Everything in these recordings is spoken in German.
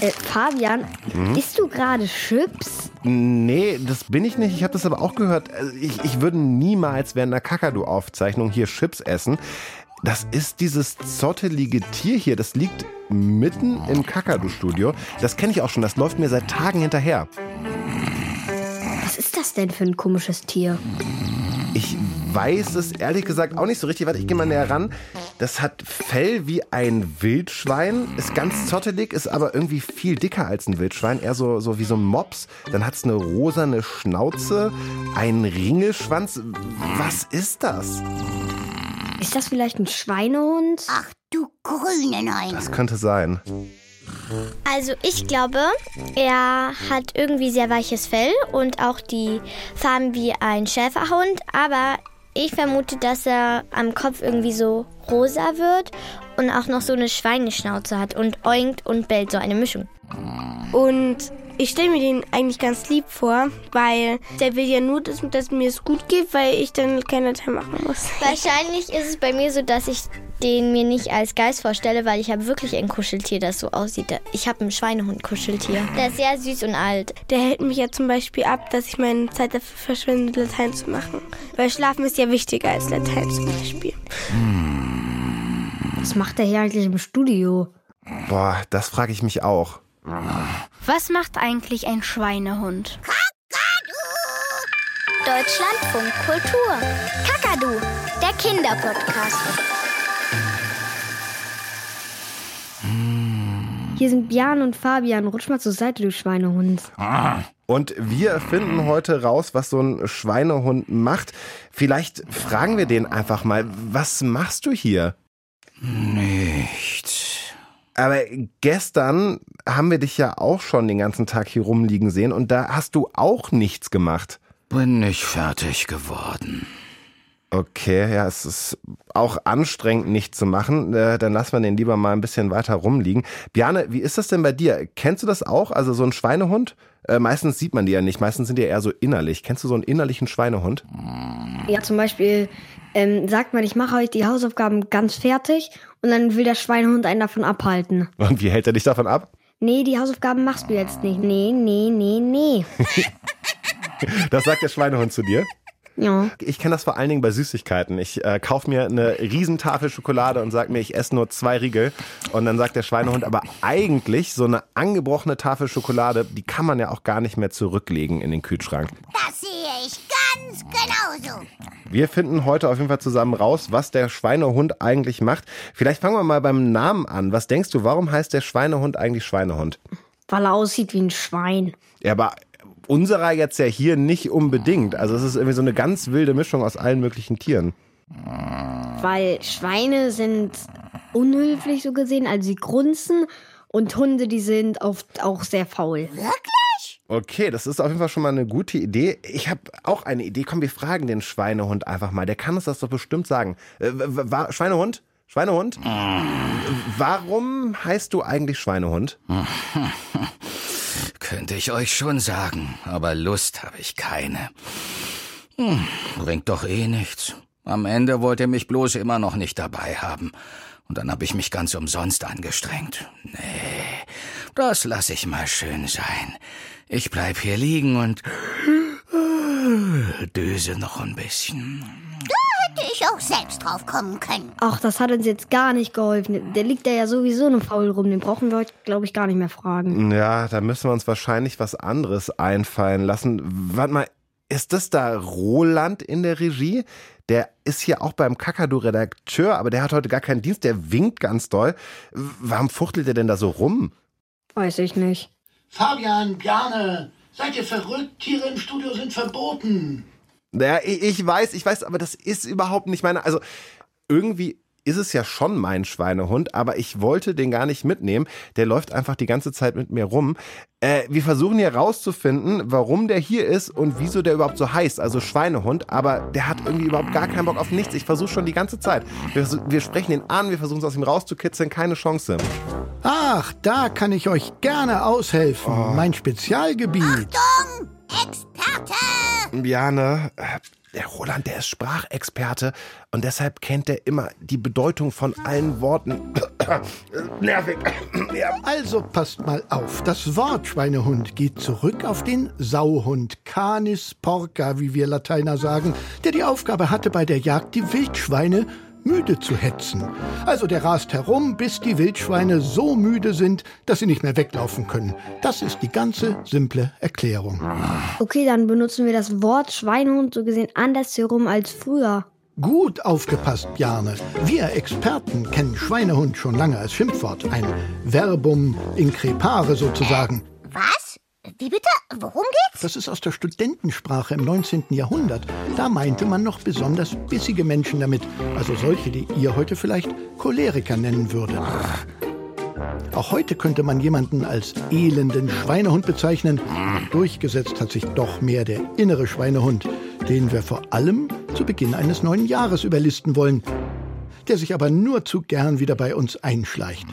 Äh, Fabian, isst du gerade Chips? Nee, das bin ich nicht. Ich habe das aber auch gehört. Also Ich, ich würde niemals während einer Kakadu-Aufzeichnung hier Chips essen. Das ist dieses zottelige Tier hier. Das liegt mitten im Kakadu-Studio. Das kenne ich auch schon. Das läuft mir seit Tagen hinterher. Was ist das denn für ein komisches Tier? Ich weiß es ehrlich gesagt auch nicht so richtig. Warte, ich gehe mal näher ran. Das hat Fell wie ein Wildschwein, ist ganz zottelig, ist aber irgendwie viel dicker als ein Wildschwein, eher so, so wie so ein Mops. Dann hat es eine rosane Schnauze, einen Ringelschwanz. Was ist das? Ist das vielleicht ein Schweinehund? Ach du grüne Neun. Das könnte sein. Also ich glaube, er hat irgendwie sehr weiches Fell und auch die Farben wie ein Schäferhund, aber ich vermute, dass er am Kopf irgendwie so rosa wird und auch noch so eine Schweineschnauze hat und oinkt und bellt, so eine Mischung. Und ich stelle mir den eigentlich ganz lieb vor, weil der will ja nur, dass, dass mir es gut geht, weil ich dann keine Teil machen muss. Wahrscheinlich ist es bei mir so, dass ich den mir nicht als Geist vorstelle, weil ich habe wirklich ein Kuscheltier, das so aussieht. Ich habe ein Schweinehund-Kuscheltier. Der ist sehr süß und alt. Der hält mich ja zum Beispiel ab, dass ich meine Zeit dafür verschwende, Latein zu machen. Weil Schlafen ist ja wichtiger als Latein zum Beispiel. Was macht der hier eigentlich im Studio? Boah, das frage ich mich auch. Was macht eigentlich ein Schweinehund? Deutschlandfunk Kultur. Kakadu, der Kinderpodcast. Hier sind Björn und Fabian. Rutsch mal zur Seite, du Schweinehund. Und wir finden heute raus, was so ein Schweinehund macht. Vielleicht fragen wir den einfach mal, was machst du hier? Nichts. Aber gestern haben wir dich ja auch schon den ganzen Tag hier rumliegen sehen und da hast du auch nichts gemacht. Bin nicht fertig geworden. Okay, ja, es ist auch anstrengend, nicht zu machen. Äh, dann lassen wir den lieber mal ein bisschen weiter rumliegen. Bjane, wie ist das denn bei dir? Kennst du das auch? Also so ein Schweinehund? Äh, meistens sieht man die ja nicht. Meistens sind die ja eher so innerlich. Kennst du so einen innerlichen Schweinehund? Ja, zum Beispiel ähm, sagt man, ich mache heute die Hausaufgaben ganz fertig und dann will der Schweinehund einen davon abhalten. Und wie hält er dich davon ab? Nee, die Hausaufgaben machst du jetzt nicht. Nee, nee, nee, nee. Das sagt der Schweinehund zu dir? Ja. Ich kenne das vor allen Dingen bei Süßigkeiten. Ich äh, kaufe mir eine Riesentafel Schokolade und sage mir, ich esse nur zwei Riegel. Und dann sagt der Schweinehund, aber eigentlich so eine angebrochene Tafel Schokolade, die kann man ja auch gar nicht mehr zurücklegen in den Kühlschrank. Das ich ganz genauso. Wir finden heute auf jeden Fall zusammen raus, was der Schweinehund eigentlich macht. Vielleicht fangen wir mal beim Namen an. Was denkst du, warum heißt der Schweinehund eigentlich Schweinehund? Weil er aussieht wie ein Schwein. Ja, aber unserer jetzt ja hier nicht unbedingt. Also es ist irgendwie so eine ganz wilde Mischung aus allen möglichen Tieren. Weil Schweine sind unhöflich so gesehen, also sie grunzen. Und Hunde, die sind oft auch sehr faul. Okay, das ist auf jeden Fall schon mal eine gute Idee. Ich habe auch eine Idee. Komm, wir fragen den Schweinehund einfach mal. Der kann uns das doch bestimmt sagen. Äh, w- w- Schweinehund? Schweinehund? Warum heißt du eigentlich Schweinehund? Könnte ich euch schon sagen, aber Lust habe ich keine. Hm, bringt doch eh nichts. Am Ende wollt ihr mich bloß immer noch nicht dabei haben. Und dann habe ich mich ganz umsonst angestrengt. Nee, das lasse ich mal schön sein. Ich bleib hier liegen und döse noch ein bisschen. Hätte ich auch selbst drauf kommen können. Ach, das hat uns jetzt gar nicht geholfen. Der liegt da ja sowieso nur faul rum. Den brauchen wir heute, glaube ich, gar nicht mehr fragen. Ja, da müssen wir uns wahrscheinlich was anderes einfallen lassen. Warte mal, ist das da Roland in der Regie? Der ist hier auch beim Kakadu-Redakteur, aber der hat heute gar keinen Dienst. Der winkt ganz doll. Warum fuchtelt er denn da so rum? Weiß ich nicht. Fabian, Bjane, seid ihr verrückt? Tiere im Studio sind verboten. Naja, ich, ich weiß, ich weiß, aber das ist überhaupt nicht meine. Also irgendwie, ist es ja schon mein Schweinehund, aber ich wollte den gar nicht mitnehmen. Der läuft einfach die ganze Zeit mit mir rum. Äh, wir versuchen hier rauszufinden, warum der hier ist und wieso der überhaupt so heißt, also Schweinehund. Aber der hat irgendwie überhaupt gar keinen Bock auf nichts. Ich versuche schon die gante Zeit. Wir, wir sprechen ihn an, wir versuchen es aus ihm rauszukitzeln, keine Chance. Ach, da kann ich euch gerne aushelfen. Oh. Mein Spezialgebiet. Achtung, Experte! Bjane, äh, der Roland, der ist Sprachexperte und deshalb kennt er immer die Bedeutung von allen Worten. Nervig. Ja. Also passt mal auf. Das Wort Schweinehund geht zurück auf den Sauhund, Canis porca, wie wir Lateiner sagen, der die Aufgabe hatte, bei der Jagd die Wildschweine müde zu hetzen. Also der rast herum, bis die Wildschweine so müde sind, dass sie nicht mehr weglaufen können. Das ist die ganze simple Erklärung. Okay, dann benutzen wir das Wort Schweinehund so gesehen andersherum als früher. Gut aufgepasst, Bjarne. Wir Experten kennen Schweinehund schon lange als Schimpfwort. Ein Verbum increpare sozusagen. Was? Wie bitte? Worum geht's? Das ist aus der Studentensprache im 19. Jahrhundert. Da meinte man noch besonders bissige Menschen damit. Also solche, die ihr heute vielleicht Choleriker nennen würdet. Auch heute könnte man jemanden als elenden Schweinehund bezeichnen. Durchgesetzt hat sich doch mehr der innere Schweinehund, den wir vor allem zu Beginn eines neuen Jahres überlisten wollen, der sich aber nur zu gern wieder bei uns einschleicht.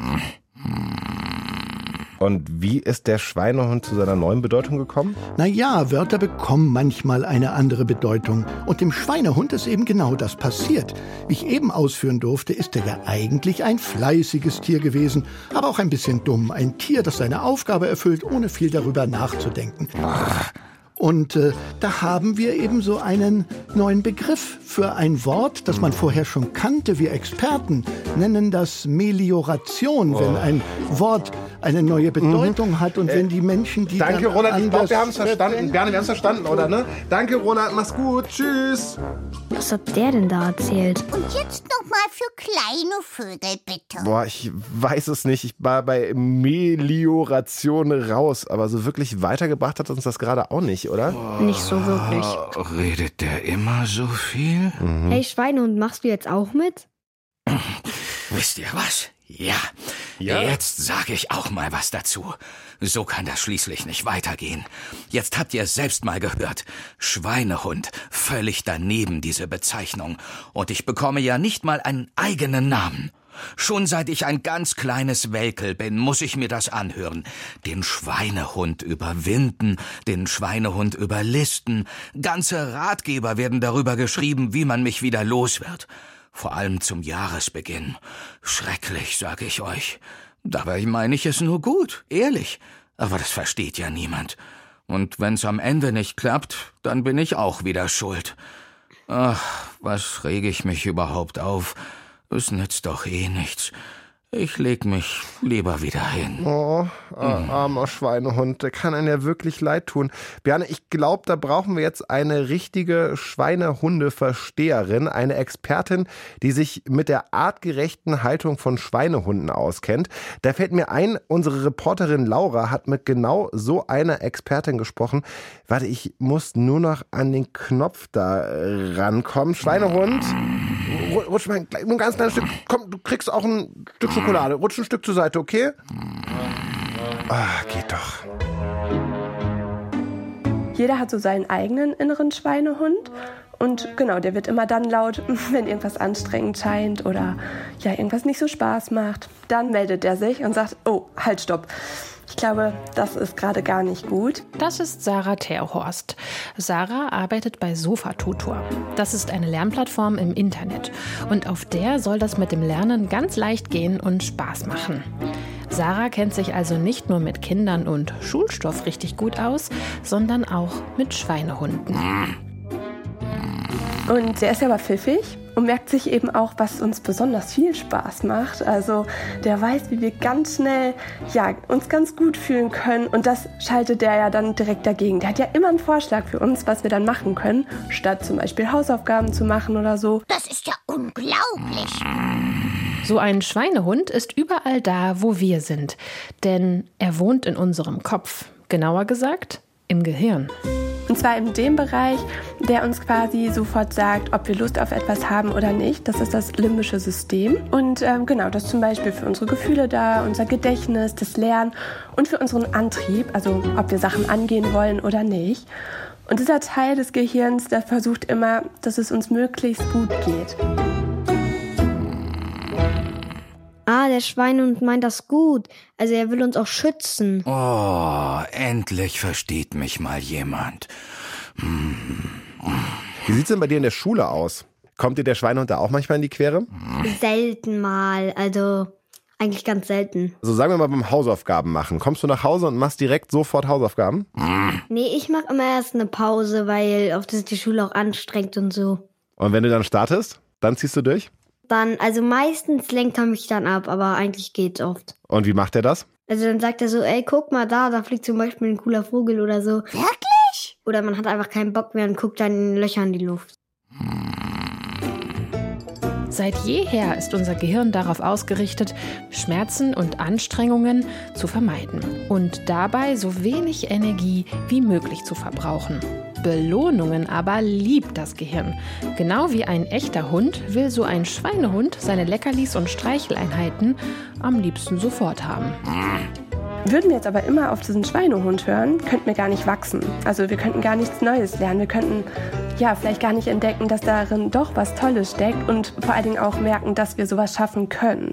Und wie ist der Schweinehund zu seiner neuen Bedeutung gekommen? Naja, Wörter bekommen manchmal eine andere Bedeutung. Und dem Schweinehund ist eben genau das passiert. Wie ich eben ausführen durfte, ist er ja eigentlich ein fleißiges Tier gewesen, aber auch ein bisschen dumm. Ein Tier, das seine Aufgabe erfüllt, ohne viel darüber nachzudenken. Und äh, da haben wir eben so einen neuen Begriff für ein Wort, das man vorher schon kannte. Wir Experten nennen das Melioration, wenn ein Wort eine neue Bedeutung hat und wenn die Menschen, die Danke, dann Roland. Ich glaube, wir haben es verstanden. Bjane, wir haben es verstanden, oder ne? Danke, Roland. Mach's gut. Tschüss. Was hat der denn da erzählt? Und jetzt noch mal für kleine Vögel, bitte. Boah, ich weiß es nicht. Ich war bei Melioration raus. Aber so wirklich weitergebracht hat uns das gerade auch nicht, oder? Nicht so wirklich. Redet der immer so viel? Hey Schweinehund, machst du jetzt auch mit? Wisst ihr was? Ja. Jetzt sage ich auch mal was dazu. So kann das schließlich nicht weitergehen. Jetzt habt ihr es selbst mal gehört. Schweinehund. Völlig daneben diese Bezeichnung. Und ich bekomme ja nicht mal einen eigenen Namen. Schon seit ich ein ganz kleines Welkel bin, muss ich mir das anhören. Den Schweinehund überwinden, den Schweinehund überlisten. Ganze Ratgeber werden darüber geschrieben, wie man mich wieder los wird. Vor allem zum Jahresbeginn. Schrecklich, sag ich euch. Dabei meine ich es nur gut, ehrlich. Aber das versteht ja niemand. Und wenn's am Ende nicht klappt, dann bin ich auch wieder schuld. Ach, was rege ich mich überhaupt auf? Es nützt doch eh nichts. Ich leg mich lieber wieder hin. Oh, armer Schweinehund, der kann einem ja wirklich leid tun. Bjane, ich glaube, da brauchen wir jetzt eine richtige Schweinehunde-Versteherin, eine Expertin, die sich mit der artgerechten Haltung von Schweinehunden auskennt. Da fällt mir ein, unsere Reporterin Laura hat mit genau so einer Expertin gesprochen. Warte, ich muss nur noch an den Knopf da rankommen. Schweinehund, ru- rutsch mal ein, ein ganz kleines Stück. Komm, du kriegst auch ein Stück Schokolade. Rutsch ein Stück zur Seite, okay? Ah, geht doch. Jeder hat so seinen eigenen inneren Schweinehund. Und genau, der wird immer dann laut, wenn irgendwas anstrengend scheint oder ja, irgendwas nicht so Spaß macht. Dann meldet er sich und sagt, oh, halt, stopp. Ich glaube, das ist gerade gar nicht gut. Das ist Sarah Terhorst. Sarah arbeitet bei Sofatutor. Das ist eine Lernplattform im Internet. Und auf der soll das mit dem Lernen ganz leicht gehen und Spaß machen. Sarah kennt sich also nicht nur mit Kindern und Schulstoff richtig gut aus, sondern auch mit Schweinehunden. Und der ist ja aber pfiffig und merkt sich eben auch, was uns besonders viel Spaß macht. Also der weiß, wie wir ganz schnell ja, uns ganz gut fühlen können. Und das schaltet der ja dann direkt dagegen. Der hat ja immer einen Vorschlag für uns, was wir dann machen können, statt zum Beispiel Hausaufgaben zu machen oder so. Das ist ja unglaublich. So ein Schweinehund ist überall da, wo wir sind. Denn er wohnt in unserem Kopf. Genauer gesagt, im Gehirn. Und zwar in dem Bereich, der uns quasi sofort sagt, ob wir Lust auf etwas haben oder nicht. Das ist das limbische System. Und ähm, genau, das ist zum Beispiel für unsere Gefühle da, unser Gedächtnis, das Lernen und für unseren Antrieb, also ob wir Sachen angehen wollen oder nicht. Und dieser Teil des Gehirns, der versucht immer, dass es uns möglichst gut geht. Ah, der Schweinehund meint das gut. Also er will uns auch schützen. Oh, endlich versteht mich mal jemand. Hm. Wie sieht's denn bei dir in der Schule aus? Kommt dir der Schweinehund da auch manchmal in die Quere? Selten mal. Also eigentlich ganz selten. Also sagen wir mal beim Hausaufgaben machen. Kommst du nach Hause und machst direkt sofort Hausaufgaben? Nee, ich mache immer erst eine Pause, weil oft ist die Schule auch anstrengend und so. Und wenn du dann startest, dann ziehst du durch? Dann, also meistens lenkt er mich dann ab, aber eigentlich geht's oft. Und wie macht er das? Also dann sagt er so, ey, guck mal da, da fliegt zum Beispiel ein cooler Vogel oder so. Wirklich? Oder man hat einfach keinen Bock mehr und guckt dann in Löcher in die Luft. Seit jeher ist unser Gehirn darauf ausgerichtet, Schmerzen und Anstrengungen zu vermeiden und dabei so wenig Energie wie möglich zu verbrauchen. Belohnungen aber liebt das Gehirn. Genau wie ein echter Hund will so ein Schweinehund seine Leckerlis und Streicheleinheiten am liebsten sofort haben. Würden wir jetzt aber immer auf diesen Schweinehund hören, könnten wir gar nicht wachsen. Also wir könnten gar nichts Neues lernen. Wir könnten ja vielleicht gar nicht entdecken, dass darin doch was Tolles steckt und vor allen Dingen auch merken, dass wir sowas schaffen können.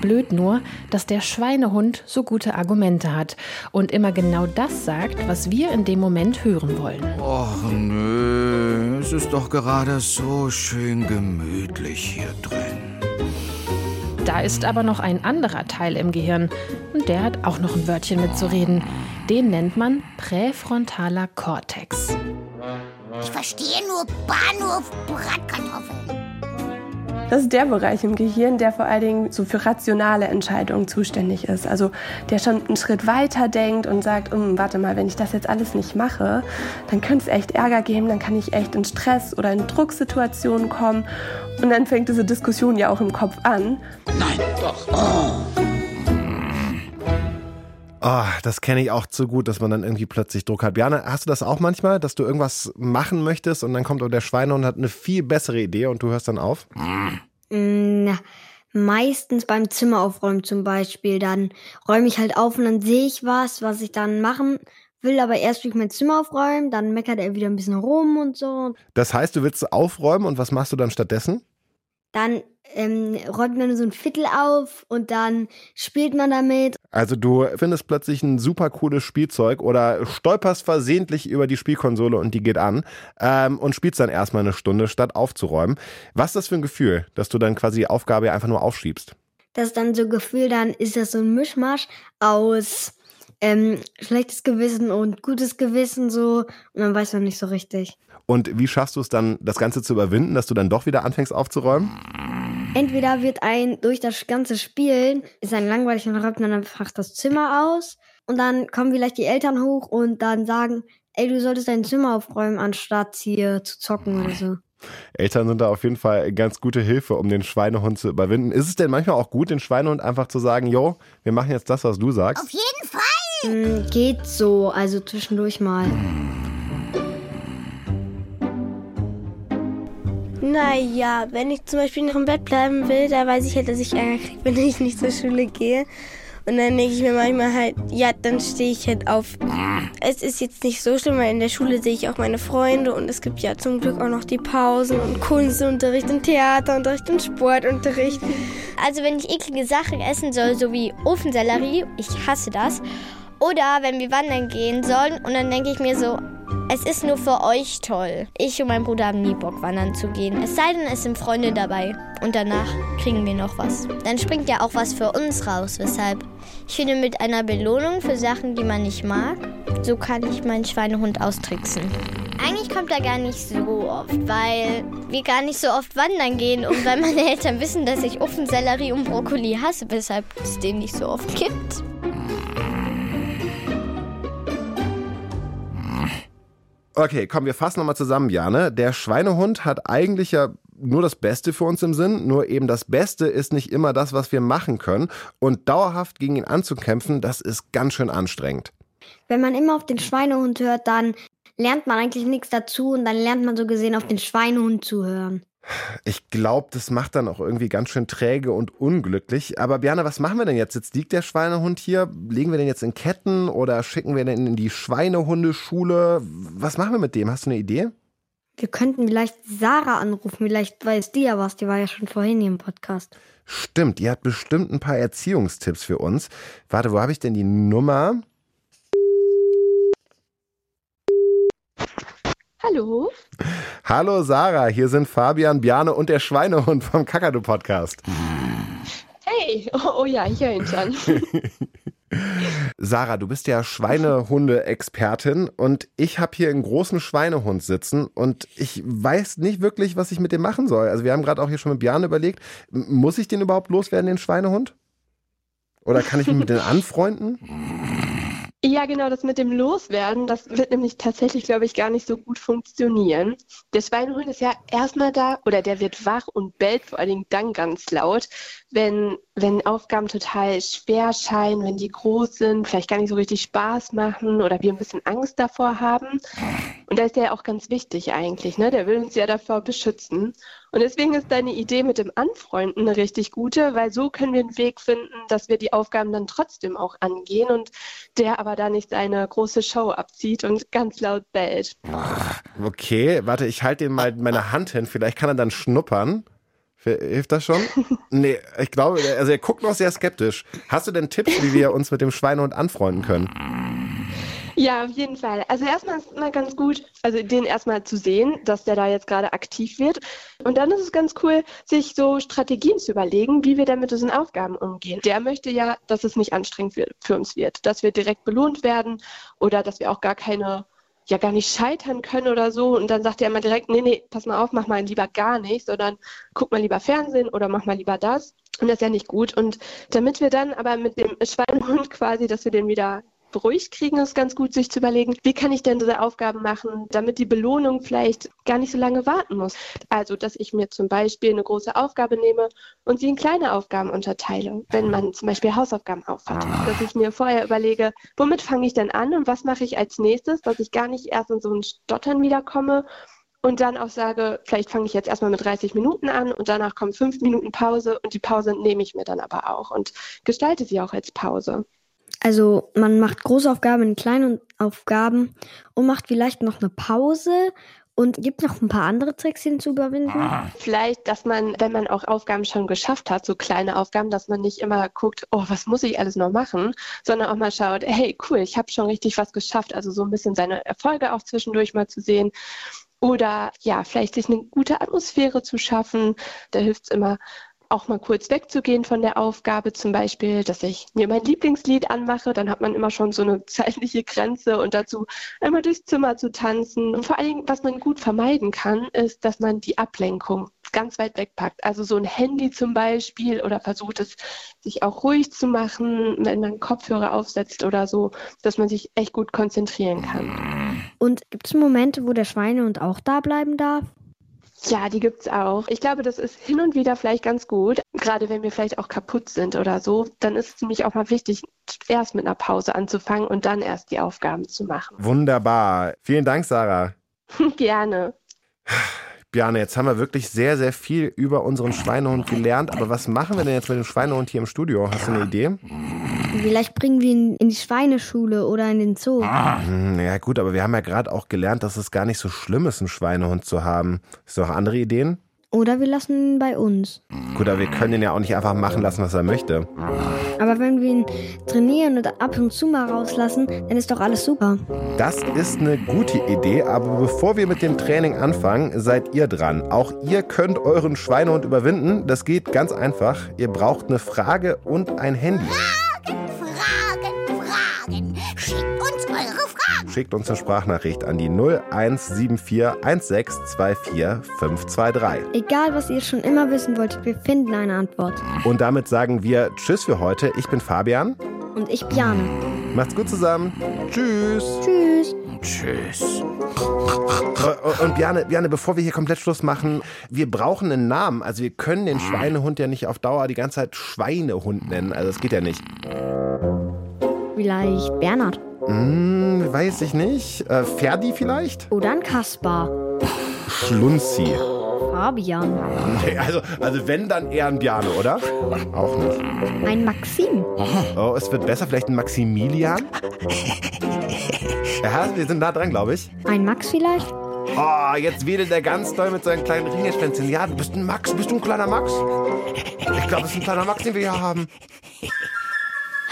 Blöd nur, dass der Schweinehund so gute Argumente hat und immer genau das sagt, was wir in dem Moment hören wollen. Och nö, es ist doch gerade so schön gemütlich hier drin. Da ist aber noch ein anderer Teil im Gehirn und der hat auch noch ein Wörtchen mitzureden. Den nennt man präfrontaler Kortex. Ich verstehe nur Bahnhof Bratkartoffeln. Das ist der Bereich im Gehirn, der vor allen Dingen so für rationale Entscheidungen zuständig ist. Also der schon einen Schritt weiter denkt und sagt, um, warte mal, wenn ich das jetzt alles nicht mache, dann könnte es echt Ärger geben, dann kann ich echt in Stress oder in Drucksituationen kommen. Und dann fängt diese Diskussion ja auch im Kopf an. Nein, doch. Oh. Oh, das kenne ich auch zu gut, dass man dann irgendwie plötzlich Druck hat. Björn, hast du das auch manchmal, dass du irgendwas machen möchtest und dann kommt der Schweinehund und hat eine viel bessere Idee und du hörst dann auf? Mm, Na, meistens beim Zimmer aufräumen zum Beispiel. Dann räume ich halt auf und dann sehe ich was, was ich dann machen will, aber erst will ich mein Zimmer aufräumen, dann meckert er wieder ein bisschen rum und so. Das heißt, du willst aufräumen und was machst du dann stattdessen? Dann ähm, räumt man so ein Viertel auf und dann spielt man damit. Also du findest plötzlich ein super cooles Spielzeug oder stolperst versehentlich über die Spielkonsole und die geht an ähm, und spielst dann erstmal eine Stunde, statt aufzuräumen. Was ist das für ein Gefühl, dass du dann quasi die Aufgabe einfach nur aufschiebst? Das ist dann so Gefühl, dann ist das so ein Mischmasch aus ähm, schlechtes Gewissen und gutes Gewissen so und dann weiß man nicht so richtig. Und wie schaffst du es dann, das Ganze zu überwinden, dass du dann doch wieder anfängst aufzuräumen? Entweder wird ein durch das ganze Spielen ist ein langweilig und räumt dann einfach das Zimmer aus und dann kommen vielleicht die Eltern hoch und dann sagen, ey, du solltest dein Zimmer aufräumen, anstatt hier zu zocken oder so. Eltern sind da auf jeden Fall ganz gute Hilfe, um den Schweinehund zu überwinden. Ist es denn manchmal auch gut, den Schweinehund einfach zu sagen, jo, wir machen jetzt das, was du sagst? Auf jeden Fall. Mm, geht so, also zwischendurch mal. Naja, wenn ich zum Beispiel noch im Bett bleiben will, da weiß ich halt, dass ich Ärger kriege, wenn ich nicht zur Schule gehe. Und dann denke ich mir manchmal halt, ja, dann stehe ich halt auf. Es ist jetzt nicht so schlimm, weil in der Schule sehe ich auch meine Freunde und es gibt ja zum Glück auch noch die Pausen und Kunstunterricht und Theaterunterricht und Sportunterricht. Also wenn ich eklige Sachen essen soll, so wie Ofensellerie, ich hasse das. Oder wenn wir wandern gehen sollen und dann denke ich mir so, es ist nur für euch toll. Ich und mein Bruder haben nie Bock, wandern zu gehen. Es sei denn, es sind Freunde dabei. Und danach kriegen wir noch was. Dann springt ja auch was für uns raus. Weshalb ich finde, mit einer Belohnung für Sachen, die man nicht mag, so kann ich meinen Schweinehund austricksen. Eigentlich kommt er gar nicht so oft, weil wir gar nicht so oft wandern gehen und weil meine Eltern wissen, dass ich Ofensellerie und Brokkoli hasse, weshalb es den nicht so oft gibt. Okay, komm, wir fassen nochmal zusammen, Jane. Der Schweinehund hat eigentlich ja nur das Beste für uns im Sinn, nur eben das Beste ist nicht immer das, was wir machen können. Und dauerhaft gegen ihn anzukämpfen, das ist ganz schön anstrengend. Wenn man immer auf den Schweinehund hört, dann lernt man eigentlich nichts dazu und dann lernt man so gesehen auf den Schweinehund zu hören. Ich glaube, das macht dann auch irgendwie ganz schön träge und unglücklich. Aber Björn, was machen wir denn jetzt? Jetzt liegt der Schweinehund hier. Legen wir den jetzt in Ketten oder schicken wir den in die Schweinehundeschule? Was machen wir mit dem? Hast du eine Idee? Wir könnten vielleicht Sarah anrufen. Vielleicht weiß die ja was. Die war ja schon vorhin hier im Podcast. Stimmt, die hat bestimmt ein paar Erziehungstipps für uns. Warte, wo habe ich denn die Nummer? Hallo. Hallo Sarah, hier sind Fabian, Bjane und der Schweinehund vom Kakadu Podcast. Hey, oh, oh ja, ich höre ihn schon. Sarah, du bist ja Schweinehunde-Expertin und ich habe hier einen großen Schweinehund sitzen und ich weiß nicht wirklich, was ich mit dem machen soll. Also wir haben gerade auch hier schon mit Björn überlegt, muss ich den überhaupt loswerden, den Schweinehund? Oder kann ich mich mit den anfreunden? Ja, genau, das mit dem Loswerden, das wird nämlich tatsächlich, glaube ich, gar nicht so gut funktionieren. Der Schweinehund ist ja erstmal da oder der wird wach und bellt vor allen Dingen dann ganz laut, wenn, wenn Aufgaben total schwer scheinen, wenn die groß sind, vielleicht gar nicht so richtig Spaß machen oder wir ein bisschen Angst davor haben. Und da ist der ja auch ganz wichtig eigentlich, ne? Der will uns ja davor beschützen. Und deswegen ist deine Idee mit dem Anfreunden eine richtig gute, weil so können wir einen Weg finden, dass wir die Aufgaben dann trotzdem auch angehen und der aber da nicht seine große Show abzieht und ganz laut bellt. Okay, warte, ich halte ihm mal meine Hand hin, vielleicht kann er dann schnuppern. Hilft das schon? nee, ich glaube, also er guckt noch sehr skeptisch. Hast du denn Tipps, wie wir uns mit dem Schweinehund anfreunden können? Ja, auf jeden Fall. Also erstmal ist es mal ganz gut, also den erstmal zu sehen, dass der da jetzt gerade aktiv wird. Und dann ist es ganz cool, sich so Strategien zu überlegen, wie wir dann mit diesen Aufgaben umgehen. Der möchte ja, dass es nicht anstrengend für uns wird, dass wir direkt belohnt werden oder dass wir auch gar keine ja gar nicht scheitern können oder so. Und dann sagt er immer direkt, nee, nee, pass mal auf, mach mal lieber gar nichts, sondern guck mal lieber Fernsehen oder mach mal lieber das. Und das ist ja nicht gut. Und damit wir dann aber mit dem Schweinehund quasi, dass wir den wieder beruhigt kriegen, ist ganz gut, sich zu überlegen, wie kann ich denn diese Aufgaben machen, damit die Belohnung vielleicht gar nicht so lange warten muss. Also, dass ich mir zum Beispiel eine große Aufgabe nehme und sie in kleine Aufgaben unterteile, wenn man zum Beispiel Hausaufgaben aufhat. Dass ich mir vorher überlege, womit fange ich denn an und was mache ich als nächstes, dass ich gar nicht erst in so ein Stottern wiederkomme und dann auch sage, vielleicht fange ich jetzt erstmal mit 30 Minuten an und danach kommen fünf Minuten Pause und die Pause nehme ich mir dann aber auch und gestalte sie auch als Pause. Also man macht Großaufgaben in kleinen Aufgaben und macht vielleicht noch eine Pause und gibt noch ein paar andere Tricks hin zu überwinden? Vielleicht, dass man, wenn man auch Aufgaben schon geschafft hat, so kleine Aufgaben, dass man nicht immer guckt, oh, was muss ich alles noch machen, sondern auch mal schaut, hey, cool, ich habe schon richtig was geschafft. Also so ein bisschen seine Erfolge auch zwischendurch mal zu sehen. Oder ja, vielleicht sich eine gute Atmosphäre zu schaffen. Da hilft es immer, auch mal kurz wegzugehen von der Aufgabe, zum Beispiel, dass ich mir mein Lieblingslied anmache, dann hat man immer schon so eine zeitliche Grenze und dazu einmal durchs Zimmer zu tanzen. Und vor Dingen, was man gut vermeiden kann, ist, dass man die Ablenkung ganz weit wegpackt. Also so ein Handy zum Beispiel oder versucht es, sich auch ruhig zu machen, wenn man Kopfhörer aufsetzt oder so, dass man sich echt gut konzentrieren kann. Und gibt es Momente, wo der Schweinehund auch da bleiben darf? Ja, die gibt's auch. Ich glaube, das ist hin und wieder vielleicht ganz gut. Gerade wenn wir vielleicht auch kaputt sind oder so, dann ist es nämlich auch mal wichtig, erst mit einer Pause anzufangen und dann erst die Aufgaben zu machen. Wunderbar. Vielen Dank, Sarah. Gerne. Bjane, jetzt haben wir wirklich sehr, sehr viel über unseren Schweinehund gelernt. Aber was machen wir denn jetzt mit dem Schweinehund hier im Studio? Hast du eine Idee? Vielleicht bringen wir ihn in die Schweineschule oder in den Zoo. Hm, ja gut, aber wir haben ja gerade auch gelernt, dass es gar nicht so schlimm ist, einen Schweinehund zu haben. Hast du noch andere Ideen? Oder wir lassen ihn bei uns. Gut, aber wir können ihn ja auch nicht einfach machen lassen, was er möchte. Aber wenn wir ihn trainieren und ab und zu mal rauslassen, dann ist doch alles super. Das ist eine gute Idee, aber bevor wir mit dem Training anfangen, seid ihr dran. Auch ihr könnt euren Schweinehund überwinden. Das geht ganz einfach. Ihr braucht eine Frage und ein Handy. Schickt uns eine Sprachnachricht an die 0174 Egal, was ihr schon immer wissen wolltet, wir finden eine Antwort. Und damit sagen wir Tschüss für heute. Ich bin Fabian. Und ich Bjane. Macht's gut zusammen. Tschüss. Tschüss. Tschüss. Und Bjane, Bjane, bevor wir hier komplett Schluss machen, wir brauchen einen Namen. Also wir können den Schweinehund ja nicht auf Dauer die ganze Zeit Schweinehund nennen. Also das geht ja nicht. Vielleicht Bernhard. Hm, weiß ich nicht. Äh, Ferdi vielleicht? Oder ein Kaspar. Schlunzi. Fabian. Nee, also, also wenn, dann eher ein Bjane, oder? Auch nicht. Ein Maxim. Oh, es wird besser. Vielleicht ein Maximilian? Ja, wir sind nah dran, glaube ich. Ein Max vielleicht? Oh, jetzt wedelt er ganz doll mit seinen kleinen Ringelschwänzchen. Ja, du bist ein Max. Bist du ein kleiner Max? Ich glaube, es ist ein kleiner Max, den wir hier haben.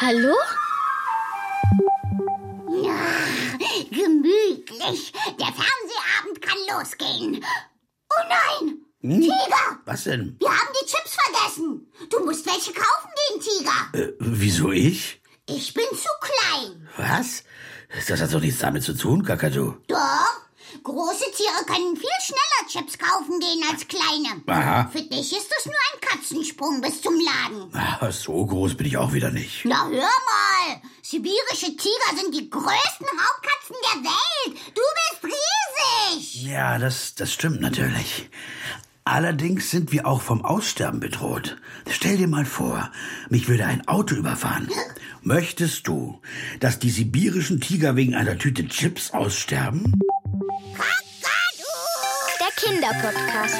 Hallo? Gemütlich. Der Fernsehabend kann losgehen. Oh nein! Hm? Tiger! Was denn? Wir haben die Chips vergessen. Du musst welche kaufen gehen, Tiger. Äh, wieso ich? Ich bin zu klein. Was? Das hat doch nichts damit zu tun, Kakadu. Doch. Große Tiere können viel schneller Chips kaufen gehen als kleine. Aha. Für dich ist es nur ein Katzensprung bis zum Laden. Ah, so groß bin ich auch wieder nicht. Na hör mal. Sibirische Tiger sind die größten Raubkatzen der Welt. Du bist riesig. Ja, das, das stimmt natürlich. Allerdings sind wir auch vom Aussterben bedroht. Stell dir mal vor, mich würde ein Auto überfahren. Möchtest du, dass die sibirischen Tiger wegen einer Tüte Chips aussterben? Der Kinderpodcast.